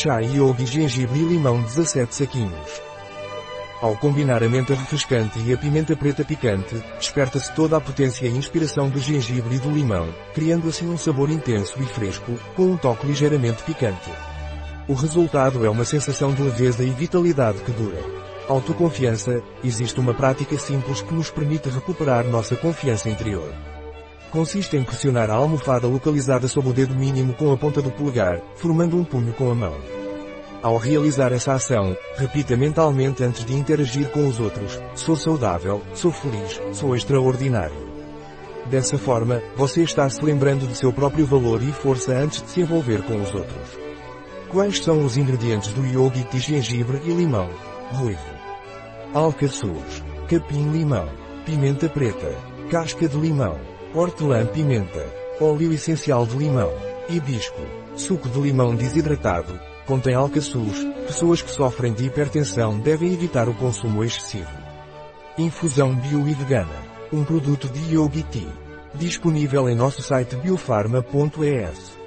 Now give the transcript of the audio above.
Chá Yogi gengibre e limão 17 saquinhos. Ao combinar a menta refrescante e a pimenta preta picante, desperta-se toda a potência e inspiração do gengibre e do limão, criando assim um sabor intenso e fresco, com um toque ligeiramente picante. O resultado é uma sensação de leveza e vitalidade que dura. Autoconfiança, existe uma prática simples que nos permite recuperar nossa confiança interior. Consiste em pressionar a almofada localizada sob o dedo mínimo com a ponta do polegar, formando um punho com a mão. Ao realizar essa ação, repita mentalmente antes de interagir com os outros, sou saudável, sou feliz, sou extraordinário. Dessa forma, você está se lembrando de seu próprio valor e força antes de se envolver com os outros. Quais são os ingredientes do yogi de gengibre e limão? Ruivo. Alcaçuz. Capim-limão. Pimenta preta. Casca de limão. Hortelã-pimenta. Óleo essencial de limão. Hibisco. Suco de limão desidratado, contém alcaçuz, pessoas que sofrem de hipertensão devem evitar o consumo excessivo. Infusão bio e vegana. Um produto de Yogi Tea. Disponível em nosso site biofarma.es.